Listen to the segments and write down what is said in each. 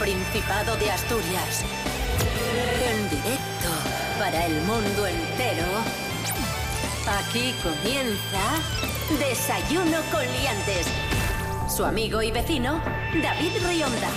Principado de Asturias. En directo para el mundo entero. Aquí comienza Desayuno con Liantes. Su amigo y vecino, David Rionda.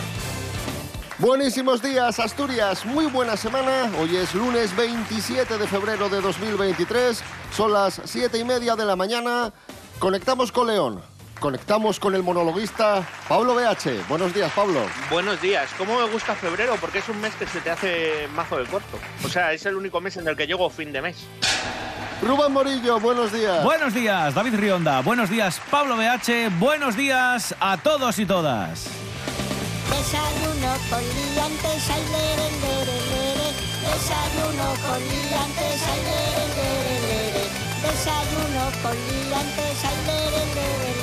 Buenísimos días, Asturias. Muy buena semana. Hoy es lunes 27 de febrero de 2023. Son las 7 y media de la mañana. Conectamos con León. Conectamos con el monologuista Pablo BH. Buenos días, Pablo. Buenos días. ¿Cómo me gusta febrero? Porque es un mes que se te hace mazo de corto. O sea, es el único mes en el que llego fin de mes. Rubén Morillo, buenos días. Buenos días, David Rionda. Buenos días, Pablo BH. Buenos días a todos y todas. Desayuno con liantes, ay, lere, lere, lere. Desayuno con liantes, ay, lere, lere, lere. Desayuno con liantes, ay, lere, lere, lere.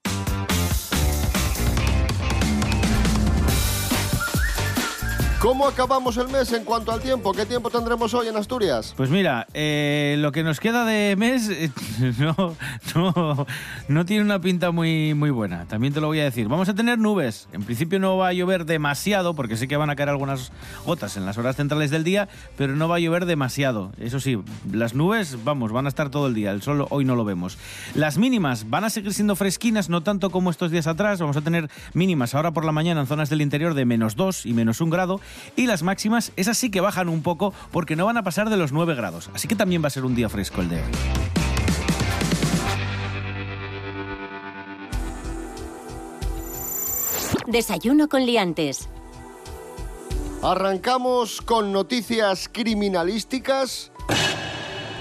¿Cómo acabamos el mes en cuanto al tiempo? ¿Qué tiempo tendremos hoy en Asturias? Pues mira, eh, lo que nos queda de mes eh, no, no, tiene una pinta muy, muy buena, también te lo voy a decir. Vamos a tener nubes. En principio no va a llover demasiado, porque sé que van a caer algunas gotas en las horas centrales del día, pero no va a llover demasiado. Eso sí, las nubes, vamos, van a estar todo el día. El sol hoy no lo vemos. Las mínimas van a seguir siendo fresquinas, no tanto como estos días atrás. Vamos a tener mínimas ahora por la mañana en zonas del interior de menos 2 y menos 1 grado. Y las máximas, esas sí que bajan un poco porque no van a pasar de los 9 grados. Así que también va a ser un día fresco el de hoy. Desayuno con liantes. Arrancamos con noticias criminalísticas.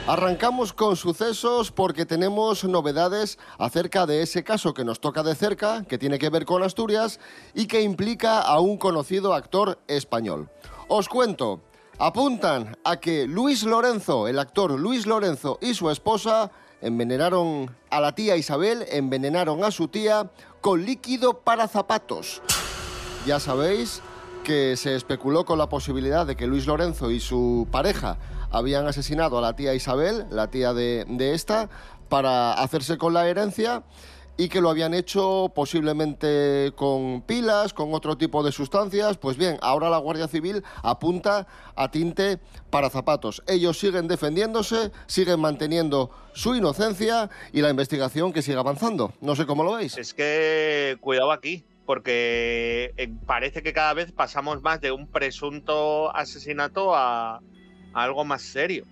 Arrancamos con sucesos porque tenemos novedades acerca de ese caso que nos toca de cerca, que tiene que ver con Asturias y que implica a un conocido actor español. Os cuento, apuntan a que Luis Lorenzo, el actor Luis Lorenzo y su esposa envenenaron a la tía Isabel, envenenaron a su tía con líquido para zapatos. Ya sabéis que se especuló con la posibilidad de que Luis Lorenzo y su pareja habían asesinado a la tía Isabel, la tía de, de esta, para hacerse con la herencia y que lo habían hecho posiblemente con pilas, con otro tipo de sustancias. Pues bien, ahora la Guardia Civil apunta a tinte para zapatos. Ellos siguen defendiéndose, siguen manteniendo su inocencia y la investigación que sigue avanzando. No sé cómo lo veis. Es que cuidado aquí, porque eh, parece que cada vez pasamos más de un presunto asesinato a, algo más serio.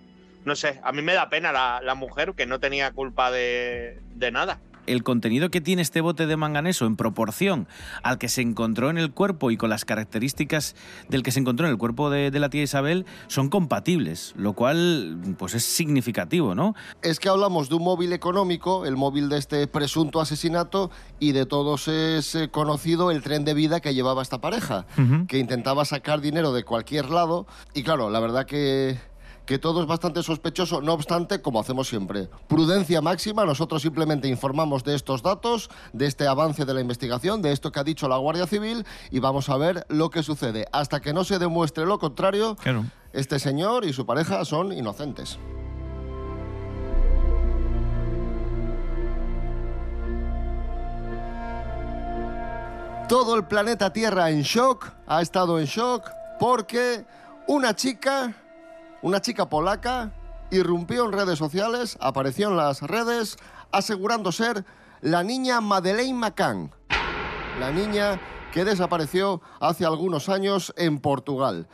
No sé, a mí me da pena la, la mujer que no tenía culpa de, de nada el contenido que tiene este bote de manganeso en proporción al que se encontró en el cuerpo y con las características del que se encontró en el cuerpo de, de la tía Isabel son compatibles, lo cual pues es significativo, ¿no? Es que hablamos de un móvil económico, el móvil de este presunto asesinato, y de todos es eh, conocido el tren de vida que llevaba esta pareja, que intentaba sacar dinero de cualquier lado, y claro, la verdad que que todo es bastante sospechoso, no obstante, como hacemos siempre, prudencia máxima, nosotros simplemente informamos de estos datos, de este avance de la investigación, de esto que ha dicho la Guardia Civil y vamos a ver lo que sucede. Hasta que no se demuestre lo contrario, Claro. este señor y su pareja son inocentes. Todo el planeta Tierra en shock, ha estado en shock porque una chica, una chica polaca, irrumpió en redes sociales, apareció en las redes asegurando ser la niña Madeleine McCann, la niña que desapareció hace algunos años en Portugal.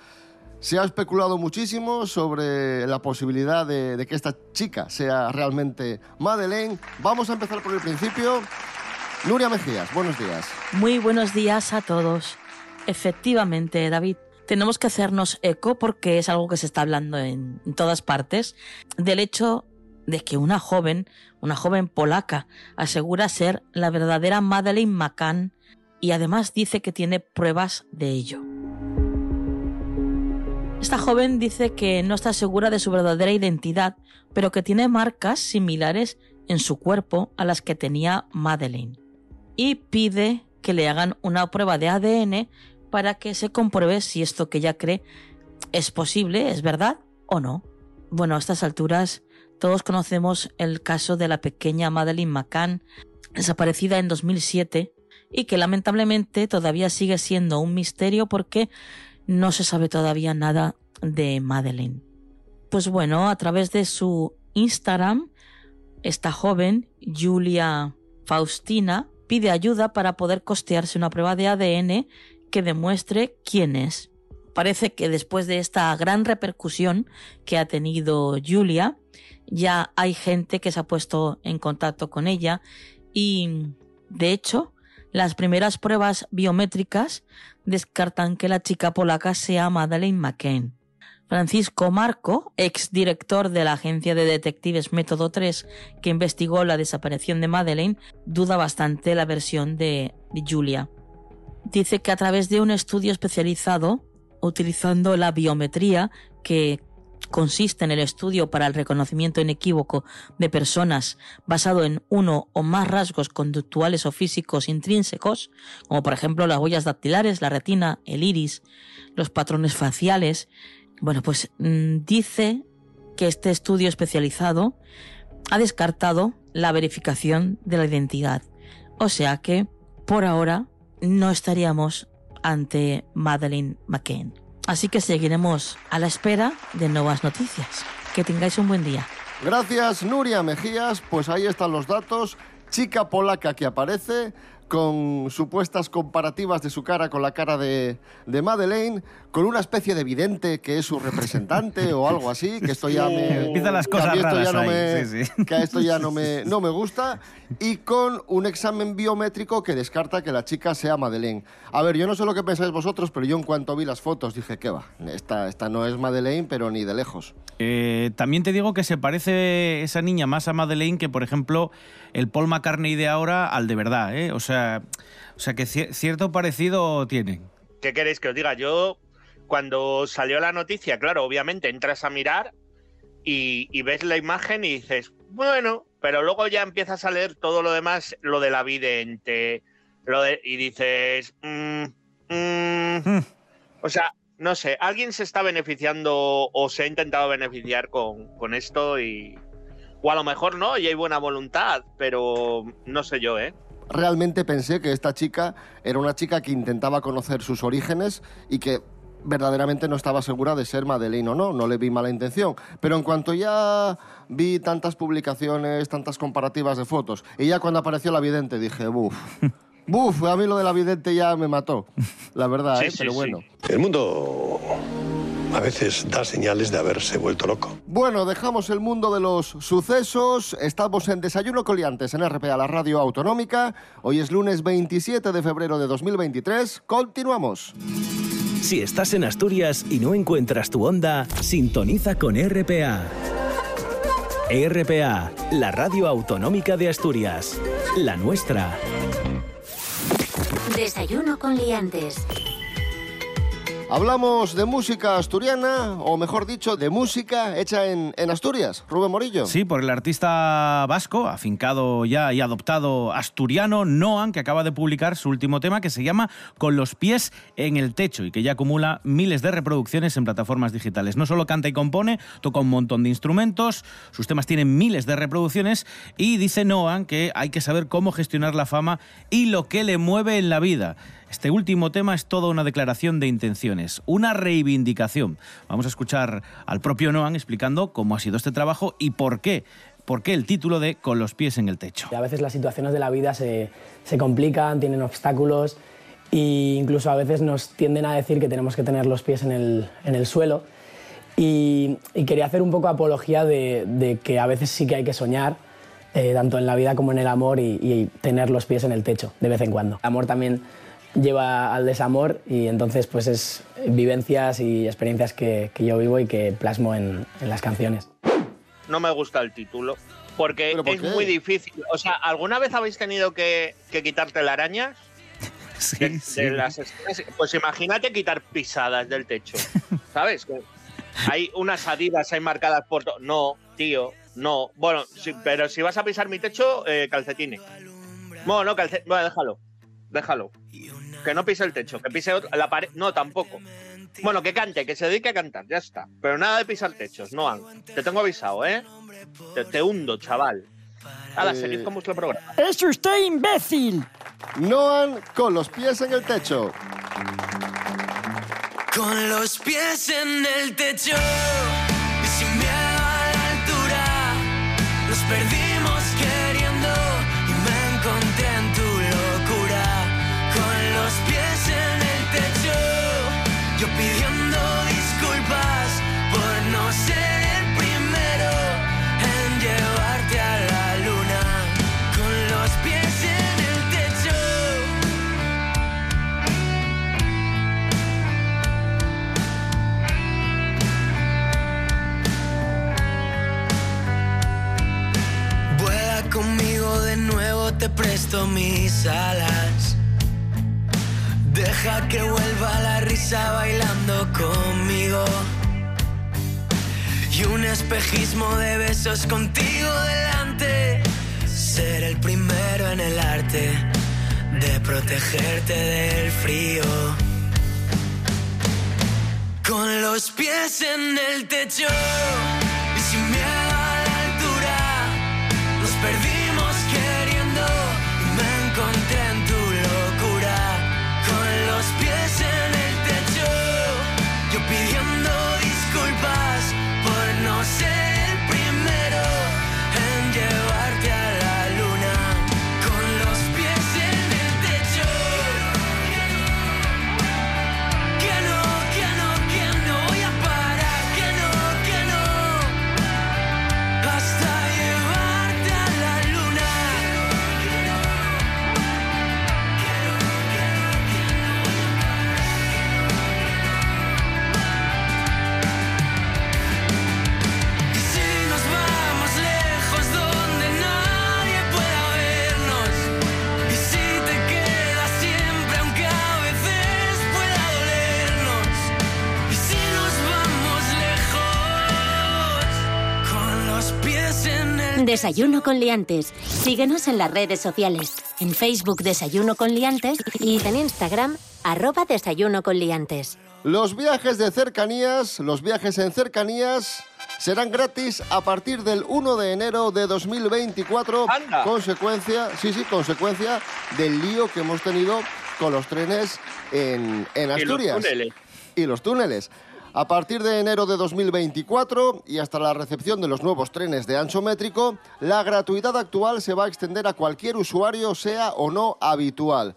Se ha especulado muchísimo sobre la posibilidad de, de que esta chica sea realmente Madeleine. Vamos a empezar por el principio. Nuria Mejías, buenos días. Muy buenos días a todos. Efectivamente, David, tenemos que hacernos eco porque es algo que se está hablando en, todas partes del hecho de que una joven, una joven polaca, asegura ser la verdadera Madeleine McCann y además dice que tiene pruebas de ello. Esta joven dice que no está segura de su verdadera identidad, pero que tiene marcas similares en su cuerpo a las que tenía Madeleine. Y pide que le hagan una prueba de ADN para que se compruebe si esto que ella cree es posible, es verdad o no. Bueno, a estas alturas Todos conocemos el caso de la pequeña Madeleine McCann, desaparecida en 2007 y que lamentablemente todavía sigue siendo un misterio porque no se sabe todavía nada de Madeleine. Pues bueno, a través de su Instagram, esta joven, Julia Faustina, pide ayuda para poder costearse una prueba de ADN que demuestre quién es. Parece que después de esta gran repercusión que ha tenido Julia, ya hay gente que se ha puesto en contacto con ella y, de hecho, las primeras pruebas biométricas descartan que la chica polaca sea Madeleine McCain. Francisco Marco, exdirector de la agencia de detectives Método 3, que investigó la desaparición de Madeleine, duda bastante la versión de, de Julia. Dice que a través de un estudio especializado, utilizando la biometría, que consiste en el estudio para el reconocimiento inequívoco de personas basado en uno o más rasgos conductuales o físicos intrínsecos, como por ejemplo las huellas dactilares, la retina, el iris, los patrones faciales, bueno, pues mm, dice que este estudio especializado ha descartado la verificación de la identidad. O sea que, por ahora, no estaríamos ante Madeleine McCain. Así que seguiremos a la espera de nuevas noticias. Que tengáis un buen día. Gracias, Nuria Mejías. Pues ahí están los datos. Chica polaca que aparece con supuestas comparativas de su cara con la cara de, de Madeleine, con una especie de vidente que es su representante o algo así, que esto ya me... Empiezan las que a cosas esto raras ya no ahí, me- sí, sí. Que a esto ya no me, no me gusta. Y con un examen biométrico que descarta que la chica sea Madeleine. A ver, yo no sé lo que pensáis vosotros, pero yo en cuanto vi las fotos dije, ¿qué va? Esta, esta no es Madeleine, pero ni de lejos. Eh, también te digo que se parece esa niña más a Madeleine que, por ejemplo, el Paul McCartney de ahora al de verdad, ¿eh? O sea, o sea que cier- cierto parecido tienen. ¿Qué queréis que os diga? Yo, cuando salió la noticia, claro, obviamente entras a mirar y, y ves la imagen y dices, bueno, pero luego ya empiezas a leer todo lo demás, lo de la vidente, lo de, y dices, mm, mm. Hmm. o sea, no sé, alguien se está beneficiando o se ha intentado beneficiar con, con esto y... O a lo mejor no, y hay buena voluntad, pero no sé yo, ¿eh? realmente pensé que esta chica era una chica que intentaba conocer sus orígenes y que verdaderamente no estaba segura de ser Madeleine o no, no le vi mala intención. Pero en cuanto ya vi tantas publicaciones, tantas comparativas de fotos, y ya cuando apareció la vidente dije, buf, buf, a mí lo de la vidente ya me mató, la verdad, Sí, ¿eh? sí, pero sí. bueno. El mundo a veces da señales de haberse vuelto loco. Bueno, dejamos el mundo de los sucesos. Estamos en Desayuno Coliantes en RPA, la radio autonómica. Hoy es lunes 27 de febrero de 2023. Continuamos. Si estás en Asturias y no encuentras tu onda, sintoniza con RPA. RPA, la radio autonómica de Asturias. La nuestra. Desayuno con liantes. Hablamos de música asturiana, o mejor dicho, de música hecha en, Asturias. Rubén Morillo. Sí, por el artista vasco, afincado ya y adoptado asturiano, Noan, que acaba de publicar su último tema que se llama Con los pies en el techo y que ya acumula miles de reproducciones en plataformas digitales. No solo canta y compone, toca un montón de instrumentos, sus temas tienen miles de reproducciones y dice Noan que hay que saber cómo gestionar la fama y lo que le mueve en la vida. Este último tema es toda una declaración de intenciones, una reivindicación. Vamos a escuchar al propio Noan explicando cómo ha sido este trabajo y por qué. ¿Por qué el título de Con los pies en el techo? A veces las situaciones de la vida se, se complican, tienen obstáculos e incluso a veces nos tienden a decir que tenemos que tener los pies en el, en el suelo. Y, quería hacer un poco apología de, que a veces sí que hay que soñar, eh, tanto en la vida como en el amor, y, tener los pies en el techo de vez en cuando. Amor también lleva al desamor y entonces pues es vivencias y experiencias que, que yo vivo y que plasmo en, en las canciones. no me gusta el título. Porque ¿Pero por es qué? muy difícil. O sea, ¿alguna vez habéis tenido que, que quitarte? Sí, De, sí. de las esquinas? Pues imagínate quitar pisadas del techo. ¿Sabes? Hay unas adidas ahí marcadas por... to- No, tío, no. Bueno, sí, pero si vas a pisar mi techo, eh, calcetines. Bueno, no, calcetines. Bueno, déjalo. Déjalo. Que no pise el techo, que pise otro. La pared. No, tampoco. Bueno, que cante, que se dedique a cantar, ya está. Pero nada de pisar techos, no. Te tengo avisado, ¿eh? Te, te hundo, chaval. Hala, Eh, seguid con vuestro programa. ¡Es usted imbécil! Noan con los pies en el techo. Con los pies en el techo y sin miedo a la altura, nos perdimos te presto mis alas. Deja que vuelva la risa bailando conmigo. Y un espejismo de besos contigo delante. Ser el primero en el arte de protegerte del frío. Con los pies en el techo y sin miedo a la altura, nos perdimos Desayuno con liantes. Síguenos en las redes sociales. En Facebook Desayuno con liantes y en Instagram arroba Desayuno con liantes. Los viajes de cercanías, los viajes en cercanías serán gratis a partir del 1 de enero de 2024, Anda. consecuencia, sí, sí, consecuencia del lío que hemos tenido con los trenes en, en Y los Asturias. túneles. y los túneles. A partir de enero de 2024 y hasta la recepción de los nuevos trenes de ancho métrico, la gratuidad actual se va a extender a cualquier usuario, sea o no habitual.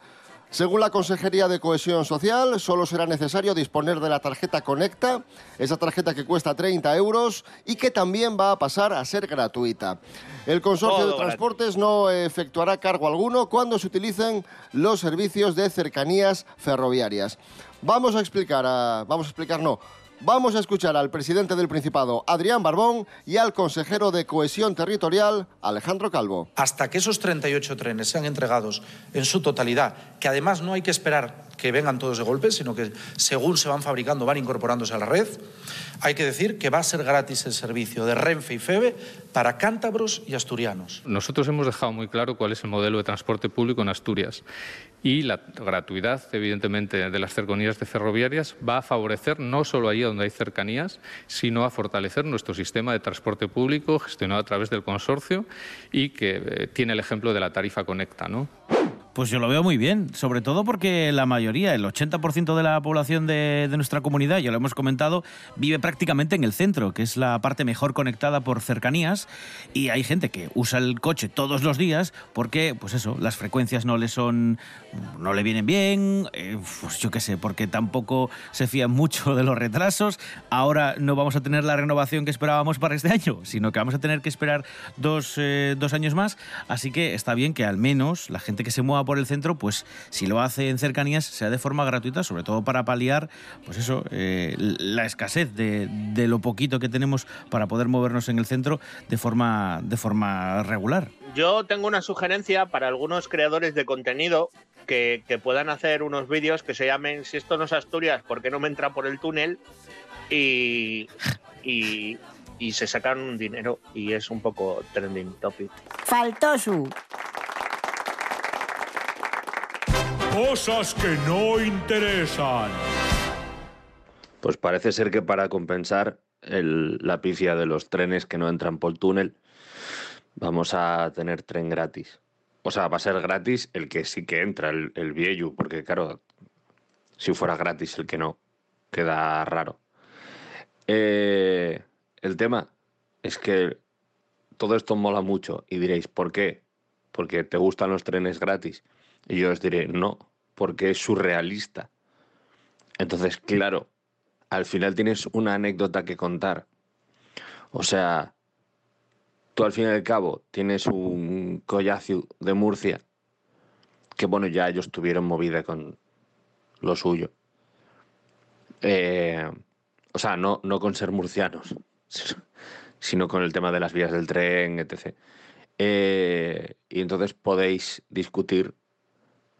Según la Consejería de Cohesión Social, solo será necesario disponer de la tarjeta Conecta, esa tarjeta que cuesta 30 euros y que también va a pasar a ser gratuita. El Consorcio Todo de Transportes no efectuará cargo alguno cuando se utilicen los servicios de cercanías ferroviarias. Vamos a explicar, a- vamos a explicar, no. Vamos a escuchar al presidente del Principado, Adrián Barbón, y al consejero de Cohesión Territorial, Alejandro Calvo. hasta que esos 38 trenes sean entregados en su totalidad, que además no hay que esperar que vengan todos de golpe, sino que según se van fabricando van incorporándose a la red, hay que decir que va a ser gratis el servicio de Renfe y FEBE para cántabros y asturianos. Nosotros hemos dejado muy claro cuál es el modelo de transporte público en Asturias y la gratuidad, evidentemente, de las cercanías de ferroviarias va a favorecer no solo allí donde hay cercanías, sino a fortalecer nuestro sistema de transporte público gestionado a través del consorcio y que eh, tiene el ejemplo de la tarifa Conecta, ¿no? Pues yo lo veo muy bien, sobre todo porque la mayoría, el 80% de la población de, de nuestra comunidad, ya lo hemos comentado, vive prácticamente en el centro, que es la parte mejor conectada por cercanías, y hay gente que usa el coche todos los días porque, pues eso, las frecuencias no le son, no le vienen bien, eh, pues yo qué sé, porque tampoco se fían mucho de los retrasos. Ahora no vamos a tener la renovación que esperábamos para este año, sino que vamos a tener que esperar dos, eh, dos años más, así que está bien que al menos la gente que se mueva por el centro, pues si lo hace en cercanías, sea de forma gratuita, sobre todo para paliar, pues eso, eh, la escasez de, de lo poquito que tenemos para poder movernos en el centro de forma, de forma regular. Yo tengo una sugerencia para algunos creadores de contenido que, que puedan hacer unos vídeos que se llamen Si esto no es Asturias, ¿por qué no me entra por el túnel? Y, y, y se sacan un dinero y es un poco trending topic. Faltó Cosas que no interesan. Pues parece ser que para compensar el- la pifia de los trenes que no entran por túnel, vamos a tener tren gratis. O sea, va a ser gratis el que sí que entra, el, el viejo, porque claro, si fuera gratis el que no, queda raro. Eh, el tema es que todo esto mola mucho y diréis, ¿por qué? Porque te gustan los trenes gratis. Y yo os diré, no, porque es surrealista. Entonces, claro, al final tienes una anécdota que contar. O sea, tú al fin y al cabo tienes un collacio de Murcia, que bueno, ya ellos tuvieron movida con lo suyo. Eh, o sea, no, no con ser murcianos, sino con el tema de las vías del tren, etc. Eh, y entonces podéis discutir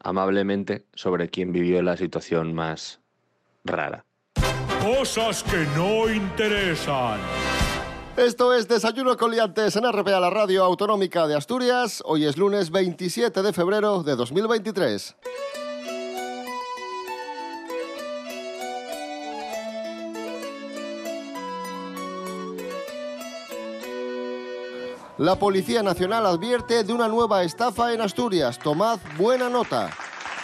amablemente sobre quién vivió la situación más rara. Cosas que no interesan. Esto es Desayuno con Liantes en RPA, la radio autonómica de Asturias. Hoy es lunes 27 de febrero de 2023. La Policía Nacional advierte de una nueva estafa en Asturias. Tomad buena nota.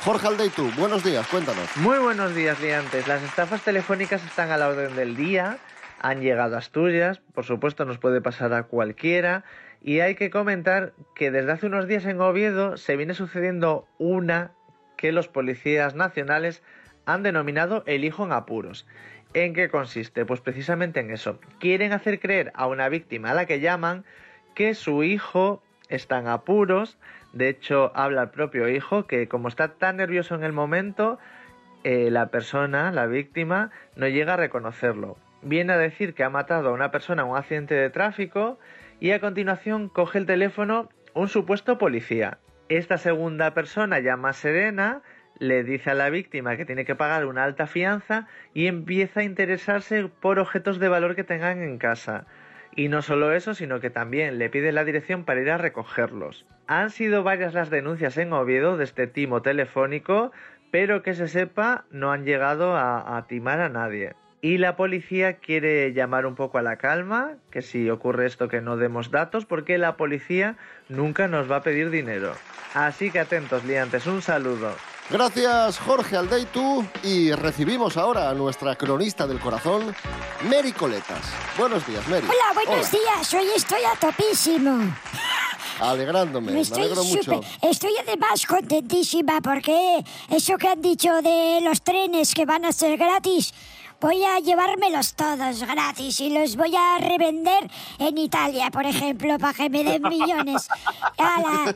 Jorge Aldeitu, buenos días, cuéntanos. Muy buenos días, liantes. Las estafas telefónicas están a la orden del día, han llegado a Asturias, por supuesto nos puede pasar a cualquiera, y hay que comentar que desde hace unos días en Oviedo se viene sucediendo una que los policías nacionales han denominado el hijo en apuros. ¿En qué consiste? Pues precisamente en eso. Quieren hacer creer a una víctima a la que llaman que su hijo está en apuros. De hecho, habla el propio hijo que como está tan nervioso en el momento, eh, la persona, la víctima, no llega a reconocerlo. Viene a decir que ha matado a una persona en un accidente de tráfico y a continuación coge el teléfono un supuesto policía. Esta segunda persona llama a Serena, le dice a la víctima que tiene que pagar una alta fianza y empieza a interesarse por objetos de valor que tengan en casa. Y no solo eso, sino que también le pide la dirección para ir a recogerlos. Han sido varias las denuncias en Oviedo de este timo telefónico, pero que se sepa no han llegado a, a timar a nadie. Y la policía quiere llamar un poco a la calma, que si ocurre esto que no demos datos, porque la policía nunca nos va a pedir dinero. Así que atentos, liantes, un saludo. Gracias Jorge Aldeitu y recibimos ahora a nuestra cronista del corazón, Mary Coletas. Buenos días, Mary. Hola, buenos días. Hoy estoy a topísimo. Alegrándome, me, Estoy alegro mucho. súper- Estoy además contentísima porque eso que han dicho de los trenes que van a ser gratis, voy a llevármelos todos gratis y los voy a revender en Italia, por ejemplo, para que me den millones. ¡Hala!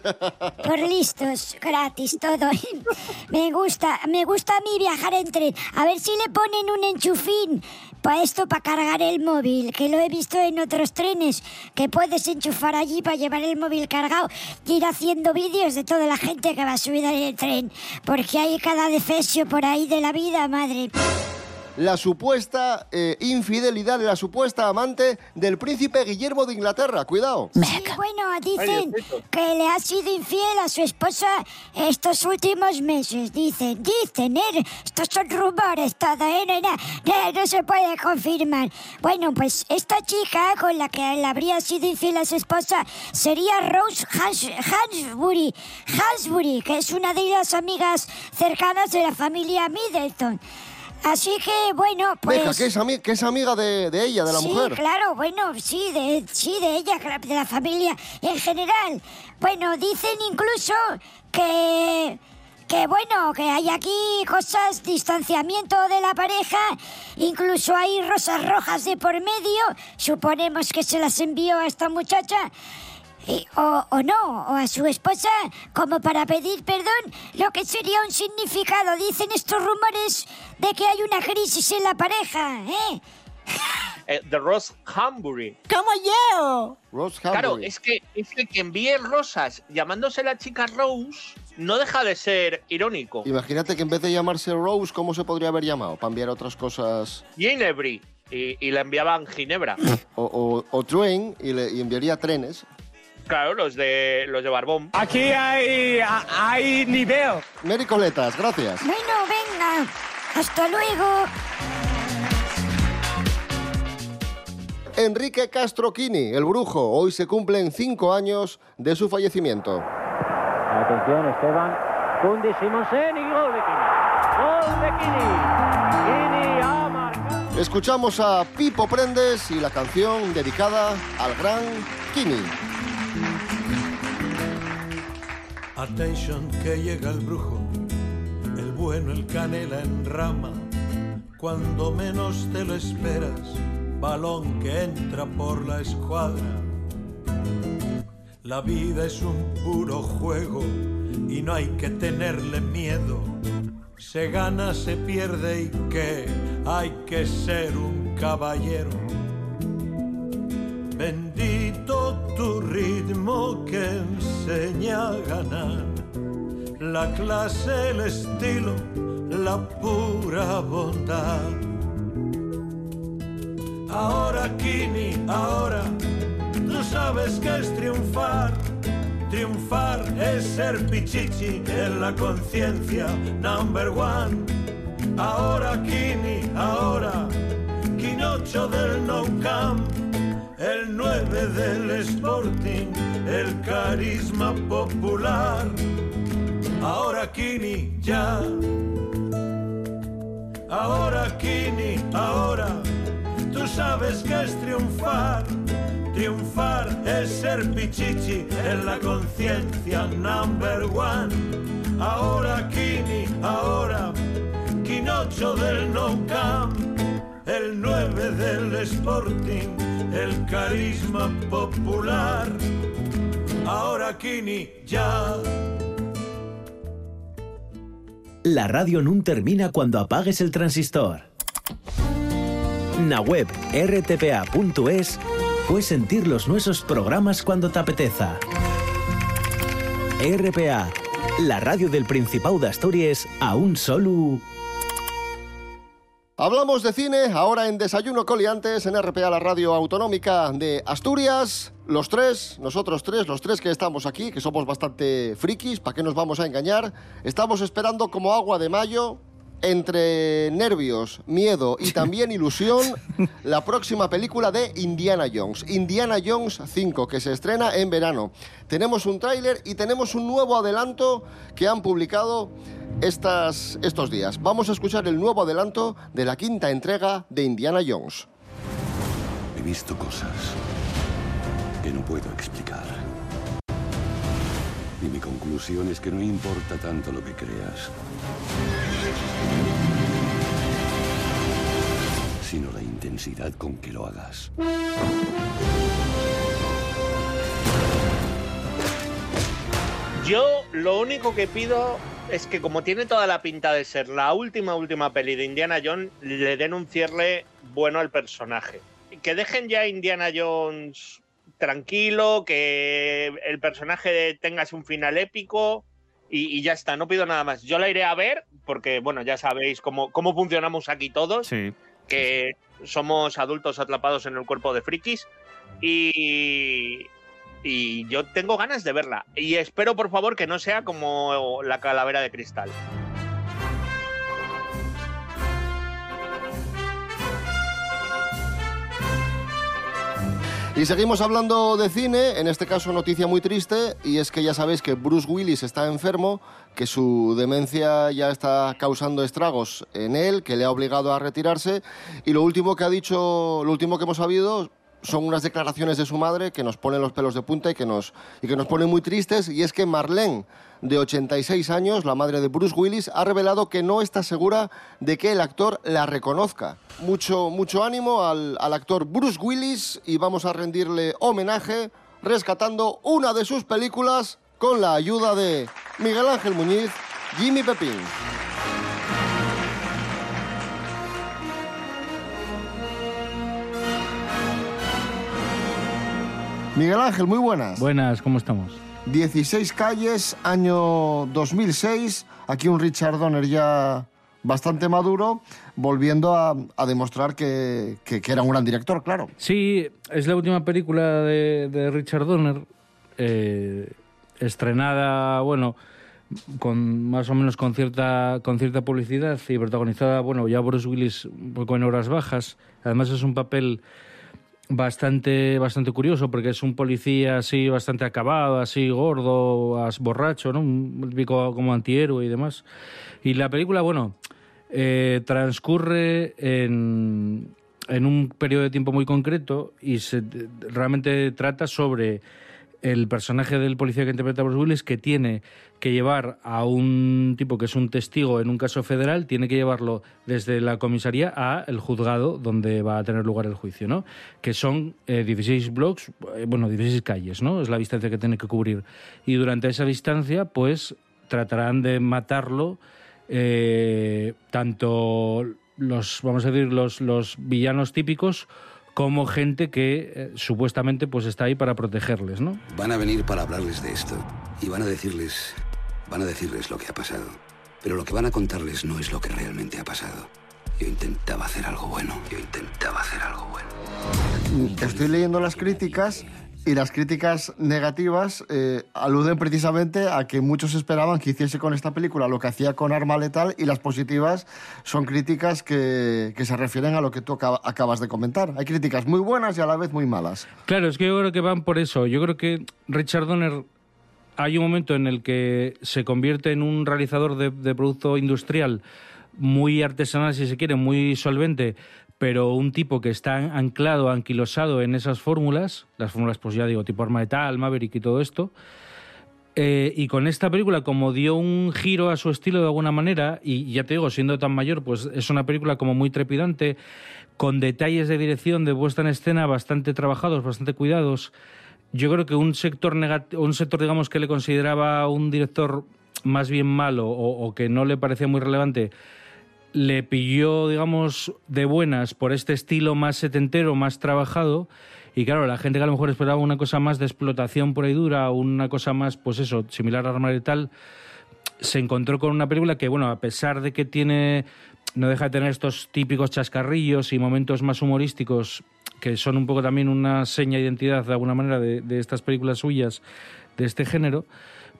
Por listos, gratis, todo. Me gusta, me gusta a mí viajar en tren. A ver si le ponen un enchufín para esto, para cargar el móvil, que lo he visto en otros trenes, que puedes enchufar allí para llevar el móvil cargado y ir haciendo vídeos de toda la gente que va subida en el tren, porque hay cada defesio por ahí de la vida, madre. La supuesta eh, infidelidad de la supuesta amante del príncipe Guillermo de Inglaterra. Cuidado. Sí, bueno, dicen que le ha sido infiel a su esposa estos últimos meses. Dicen, dicen, ¿eh? Estos son rumores, todo, ¿eh? No, no, no, no se puede confirmar. Bueno, pues esta chica con la que le habría sido infiel a su esposa sería Rose Hans- Hansbury, Hansbury, que es una de las amigas cercanas de la familia Middleton. Así que, bueno, pues... Deja, que es, ami- que es amiga de, de ella, de la sí, mujer. claro, bueno, sí, de, sí, de ella, de la familia en general. Bueno, dicen incluso que, que bueno, que hay aquí cosas, distanciamiento de la pareja, incluso hay rosas rojas de por medio, suponemos que se las envió a esta muchacha. O, o no, o a su esposa, como para pedir perdón, lo que sería un significado. Dicen estos rumores de que hay una crisis en la pareja, ¿eh? Eh, de Ross Hambury. ¡Como yo! Claro, es que, es que que envíe rosas llamándose la chica Rose no deja de ser irónico. Imagínate que en vez de llamarse Rose, ¿cómo se podría haber llamado? Para enviar otras cosas. Ginebri. Y, y le enviaban Ginebra. O, o, o Train y, le, y enviaría trenes. Claro, los de los de Barbón. Aquí hay, hay nivel. Mary Coletas, gracias. Bueno, venga, hasta luego. Enrique Castroquini, el brujo. Hoy se cumplen cinco años de su fallecimiento. Atención, Esteban. Simonsen y gol de Kini. Gol de Kini. Kini ha marcado. Escuchamos a Pipo Prendes y la canción dedicada al gran Kini. Attention que llega el brujo, el bueno, el canela en rama. Cuando menos te lo esperas, balón que entra por la escuadra. La vida es un puro juego y no hay que tenerle miedo. Se gana, se pierde y que hay que ser un caballero. Ritmo que enseña a ganar. La clase, el estilo, la pura bondad. Ahora, Kini, ahora, tú sabes que es triunfar. Triunfar es ser pichichi en la conciencia, number one. Ahora, Kini, ahora, Quinocho del No Camp. El 9 del Sporting, el carisma popular. Ahora Kini ya. Ahora Kini, ahora. Tú sabes que es triunfar. Triunfar es ser pichichi en la conciencia number one. Ahora Kini, ahora. Quinocho del No Camp. El 9 del Sporting, el carisma popular. Ahora Kini ya. La radio no termina cuando apagues el transistor. Na web rtpa.es puedes sentir los nuestros programas cuando te apeteza. RPA, la radio del Principado de Asturias a un solo... Hablamos de cine ahora en Desayuno Coliantes en RPA, la radio autonómica de Asturias. Los tres, nosotros tres, los tres que estamos aquí, que somos bastante frikis, ¿para qué nos vamos a engañar? Estamos esperando como agua de mayo, entre nervios, miedo y también ilusión, la próxima película de Indiana Jones, Indiana Jones 5, que se estrena en verano. Tenemos un tráiler y tenemos un nuevo adelanto que han publicado estas, estos días. Vamos a escuchar el nuevo adelanto de la quinta entrega de Indiana Jones. He visto cosas que no puedo explicar. Y mi conclusión es que no importa tanto lo que creas, sino la intensidad con que lo hagas. Yo lo único que pido es que como tiene toda la pinta de ser la última, última peli de Indiana Jones, le den un cierre bueno al personaje. Que dejen ya a Indiana Jones tranquilo, que el personaje tenga un final épico y, y ya está, no pido nada más. Yo la iré a ver porque, bueno, ya sabéis cómo, cómo funcionamos aquí todos, Sí. Que somos adultos atrapados en el cuerpo de frikis y, y yo tengo ganas de verla. Y espero, por favor, que no sea como la calavera de cristal. Y seguimos hablando de cine, en este caso noticia muy triste, y es que ya sabéis que Bruce Willis está enfermo, que su demencia ya está causando estragos en él, que le ha obligado a retirarse, y lo último que ha dicho, lo último que hemos sabido son unas declaraciones de su madre que nos ponen los pelos de punta y que nos, y que nos ponen muy tristes, y es que Marlene, de 86 años, la madre de Bruce Willis, ha revelado que no está segura de que el actor la reconozca. Mucho, mucho ánimo al, al actor Bruce Willis y vamos a rendirle homenaje rescatando una de sus películas con la ayuda de Miguel Ángel Muñiz, Jimmy Pepín. Miguel Ángel, muy buenas. Buenas, ¿cómo estamos? 16 calles, año 2006. Aquí un Richard Donner ya bastante maduro, volviendo a, demostrar que, que- que era un gran director, claro. Sí, es la última película de, de Richard Donner, eh, estrenada, bueno, con más o menos con cierta, con cierta publicidad y protagonizada, bueno, ya Bruce Willis un poco en horas bajas. Además es un papel bastante, bastante curioso porque es un policía así bastante acabado, así gordo, as- borracho, ¿no? Un típico como antihéroe y demás. Y la película, bueno, eh, transcurre en, en un periodo de tiempo muy concreto y se, realmente trata sobre el personaje del policía que interpreta Bruce Willis que tiene que llevar a un tipo que es un testigo en un caso federal, tiene que llevarlo desde la comisaría a el juzgado donde va a tener lugar el juicio, ¿no? Que son eh, 16 blocks, eh, bueno, 16 calles, ¿no? Es la distancia que tiene que cubrir. Y durante esa distancia, pues tratarán de matarlo eh, tanto los, vamos a decir, los, los villanos típicos como gente que eh, supuestamente pues está ahí para protegerles, ¿no? Van a venir para hablarles de esto y van a decirles, van a decirles lo que ha pasado. Pero lo que van a contarles no es lo que realmente ha pasado. Yo intentaba hacer algo bueno. Yo intentaba hacer algo bueno. Estoy leyendo las críticas y las críticas negativas eh, aluden precisamente a que muchos esperaban que hiciese con esta película lo que hacía con Arma Letal y las positivas son críticas que, que se refieren a lo que tú acaba- acabas de comentar. Hay críticas muy buenas y a la vez muy malas. Claro, es que yo creo que van por eso. Yo creo que Richard Donner hay un momento en el que se convierte en un realizador de, de producto industrial muy artesanal, si se quiere, muy solvente, pero un tipo que está anclado, anquilosado en esas fórmulas, las fórmulas, pues ya digo, tipo Arma de Tal, Maverick y todo esto. Eh, y con esta película, como dio un giro a su estilo de alguna manera, y ya te digo, siendo tan mayor, pues es una película como muy trepidante, con detalles de dirección, de puesta en escena bastante trabajados, bastante cuidados. Yo creo que un sector, un sector digamos, que le consideraba un director más bien malo o, o que no le parecía muy relevante, le pilló, digamos, de buenas por este estilo más setentero, más trabajado. Y claro, la gente que a lo mejor esperaba una cosa más de explotación por ahí dura, una cosa más, pues eso, similar a Arma y tal, se encontró con una película que, bueno, a pesar de que tiene, no deja de tener estos típicos chascarrillos y momentos más humorísticos, que son un poco también una seña de identidad, de alguna manera, de estas películas suyas de este género,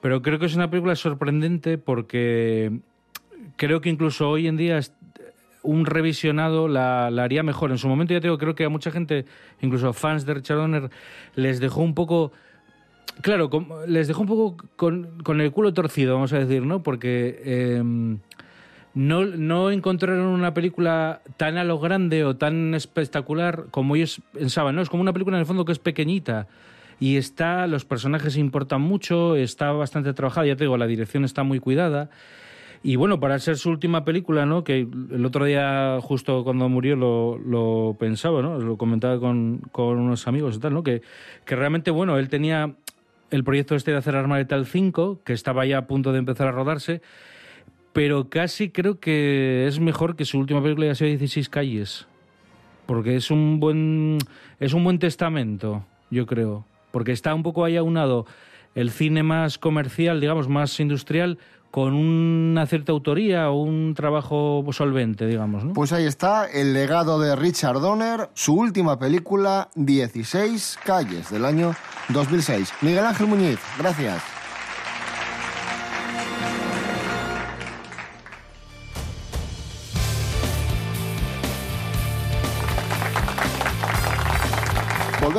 pero creo que es una película sorprendente porque creo que incluso hoy en día es- un revisionado la, haría mejor. En su momento ya te digo, creo que a mucha gente, incluso fans de Richard Donner, les dejó un poco... Claro, les dejó un poco con, con el culo torcido, vamos a decir, ¿no? Porque eh, no, no encontraron una película tan a lo grande o tan espectacular como ellos pensaban, ¿no? Es como una película en el fondo que es pequeñita y está, los personajes importan mucho, está bastante trabajada, ya te digo, la dirección está muy cuidada. Y bueno, para ser su última película, ¿no? Que el otro día, justo cuando murió, lo, pensaba, ¿no? Lo comentaba con, unos amigos y tal, ¿no? Que, que realmente, bueno, él tenía el proyecto este de hacer Arma Letal 5, que estaba ya a punto de empezar a rodarse, pero casi creo que es mejor que su última película haya sido 16 calles. Porque es un buen es un buen testamento, yo creo, porque está un poco ahí aunado el cine más comercial, digamos, más industrial con una cierta autoría o un trabajo solvente, digamos. Pues ahí está el legado de Richard Donner, su última película, 16 calles, del año 2006. Miguel Ángel Muñiz, gracias.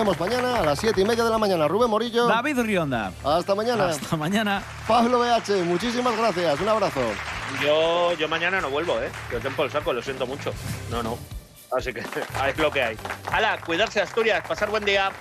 Volvemos mañana a las 7 y media de la mañana. Rubén Morillo. David Rionda. Hasta mañana. Hasta mañana. Pablo BH, muchísimas gracias. Un abrazo. Yo, yo mañana no vuelvo, ¿eh? Yo tengo el saco, lo siento mucho. No, no. Así que es lo que hay. ¡Hala! Cuidarse, Asturias. Pasar buen día.